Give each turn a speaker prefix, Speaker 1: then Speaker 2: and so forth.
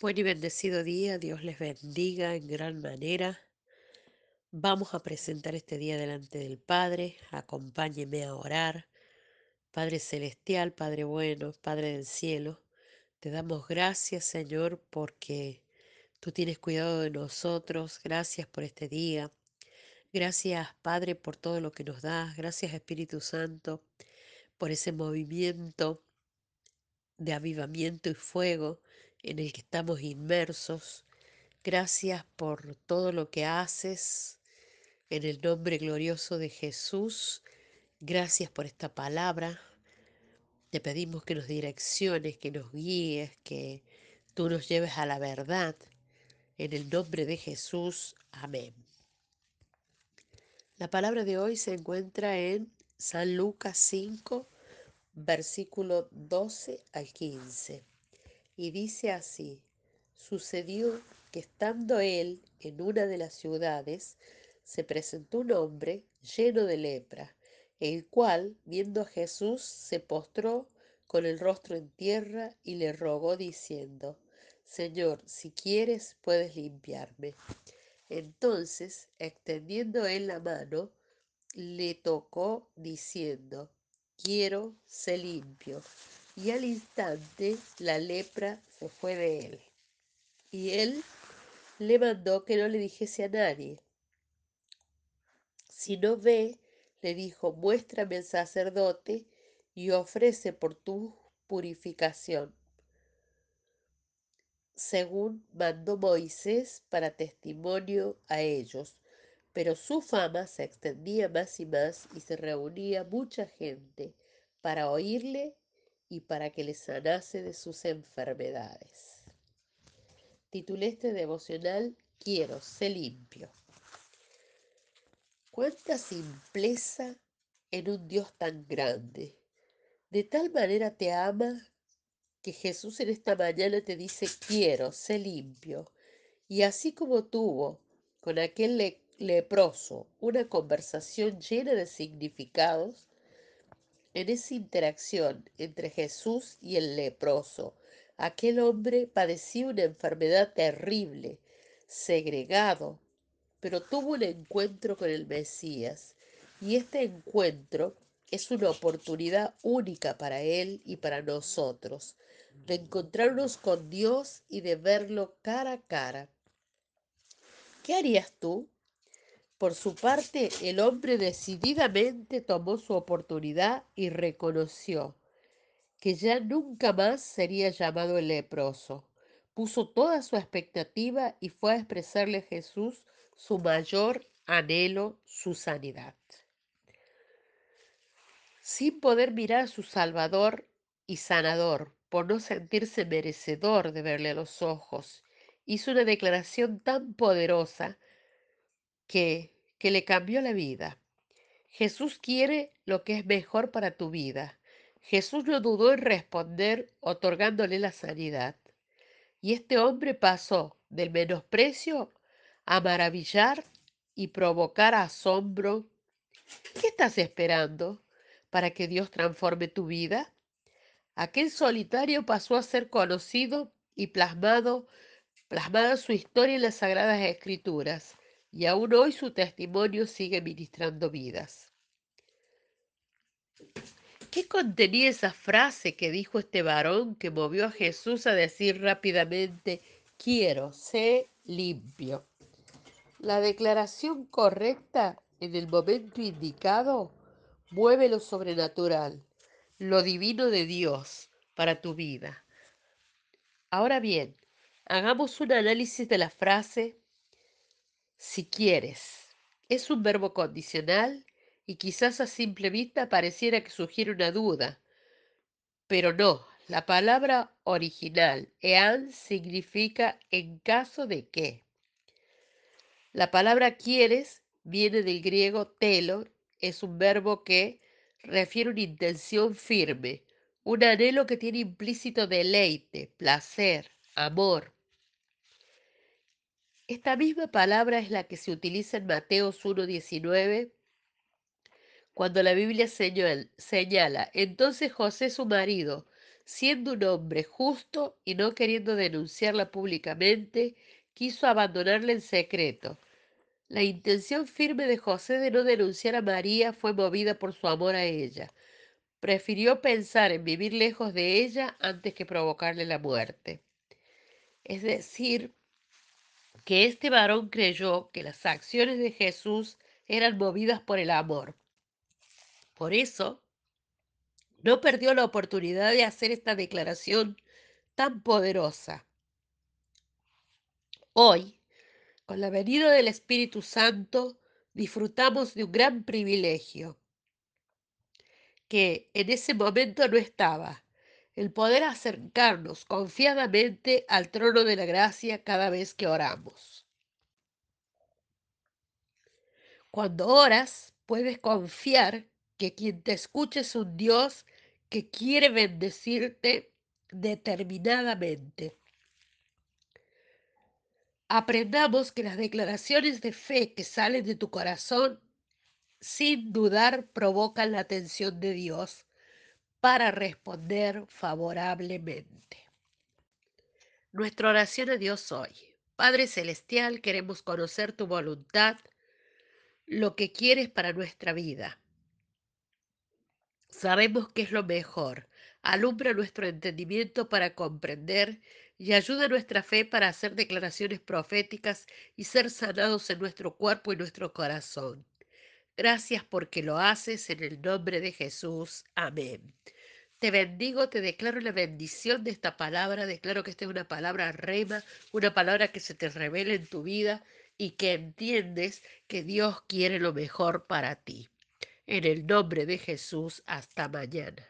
Speaker 1: Buen y bendecido día, Dios les bendiga en gran manera. Vamos a presentar este día delante del Padre, acompáñeme a orar. Padre Celestial, Padre bueno, Padre del cielo, te damos gracias Señor porque tú tienes cuidado de nosotros, gracias por este día. Gracias Padre por todo lo que nos das, gracias Espíritu Santo por ese movimiento de avivamiento y fuego en el que estamos inmersos. Gracias por todo lo que haces en el nombre glorioso de Jesús. Gracias por esta palabra. Te pedimos que nos direcciones, que nos guíes, que tú nos lleves a la verdad. En el nombre de Jesús. Amén. La palabra de hoy se encuentra en San Lucas 5, versículo 12 al 15. Y dice así, sucedió que estando él en una de las ciudades, se presentó un hombre lleno de lepra, el cual, viendo a Jesús, se postró con el rostro en tierra y le rogó diciendo, Señor, si quieres, puedes limpiarme. Entonces, extendiendo él la mano, le tocó diciendo, quiero, ser limpio. Y al instante la lepra se fue de él. Y él le mandó que no le dijese a nadie. Si no ve, le dijo, muéstrame al sacerdote y ofrece por tu purificación, según mandó Moisés para testimonio a ellos. Pero su fama se extendía más y más y se reunía mucha gente para oírle y para que le sanase de sus enfermedades. Titulé este devocional Quiero, sé limpio. Cuánta simpleza en un Dios tan grande. De tal manera te ama que Jesús en esta mañana te dice quiero, sé limpio. Y así como tuvo con aquel le leproso una conversación llena de significados, en esa interacción entre Jesús y el leproso, aquel hombre padecía una enfermedad terrible, segregado, pero tuvo un encuentro con el Mesías. Y este encuentro es una oportunidad única para él y para nosotros, de encontrarnos con Dios y de verlo cara a cara. ¿Qué harías tú? Por su parte, el hombre decididamente tomó su oportunidad y reconoció que ya nunca más sería llamado el leproso. Puso toda su expectativa y fue a expresarle a Jesús su mayor anhelo, su sanidad. Sin poder mirar a su Salvador y Sanador, por no sentirse merecedor de verle a los ojos, hizo una declaración tan poderosa que, le cambió la vida. Jesús quiere lo que es mejor para tu vida. Jesús no dudó en responder otorgándole la sanidad. Y este hombre pasó del menosprecio a maravillar y provocar asombro. ¿Qué estás esperando para que Dios transforme tu vida? Aquel solitario pasó a ser conocido y plasmado, plasmada su historia en las Sagradas Escrituras y aún hoy su testimonio sigue ministrando vidas. ¿Qué contenía esa frase que dijo este varón que movió a Jesús a decir rápidamente, quiero, sé limpio? La declaración correcta en el momento indicado mueve lo sobrenatural, lo divino de Dios para tu vida. Ahora bien, hagamos un análisis de la frase si quieres. Es un verbo condicional y quizás a simple vista pareciera que sugiere una duda, pero no. La palabra original, ean, significa en caso de que. La palabra quieres viene del griego telo, es un verbo que refiere una intención firme, un anhelo que tiene implícito deleite, placer, amor, esta misma palabra es la que se utiliza en Mateos 1.19 cuando la Biblia señala, entonces José su marido, siendo un hombre justo y no queriendo denunciarla públicamente, quiso abandonarla en secreto. La intención firme de José de no denunciar a María fue movida por su amor a ella. Prefirió pensar en vivir lejos de ella antes que provocarle la muerte. Es decir, que este varón creyó que las acciones de Jesús eran movidas por el amor. Por eso, no perdió la oportunidad de hacer esta declaración tan poderosa. Hoy, con la venida del Espíritu Santo, disfrutamos de un gran privilegio que en ese momento no estaba, el poder acercarnos confiadamente al trono de la gracia cada vez que oramos. Cuando oras, puedes confiar que quien te escucha es un Dios que quiere bendecirte determinadamente. Aprendamos que las declaraciones de fe que salen de tu corazón, sin dudar, provocan la atención de Dios para responder favorablemente. Nuestra oración a Dios hoy. Padre Celestial, queremos conocer tu voluntad, lo que quieres para nuestra vida. Sabemos que es lo mejor. Alumbra nuestro entendimiento para comprender y ayuda nuestra fe para hacer declaraciones proféticas y ser sanados en nuestro cuerpo y nuestro corazón. Gracias porque lo haces en el nombre de Jesús. Amén. Te bendigo, te declaro la bendición de esta palabra, declaro que esta es una palabra rema, una palabra que se te revela en tu vida y que entiendes que Dios quiere lo mejor para ti. En el nombre de Jesús, hasta mañana.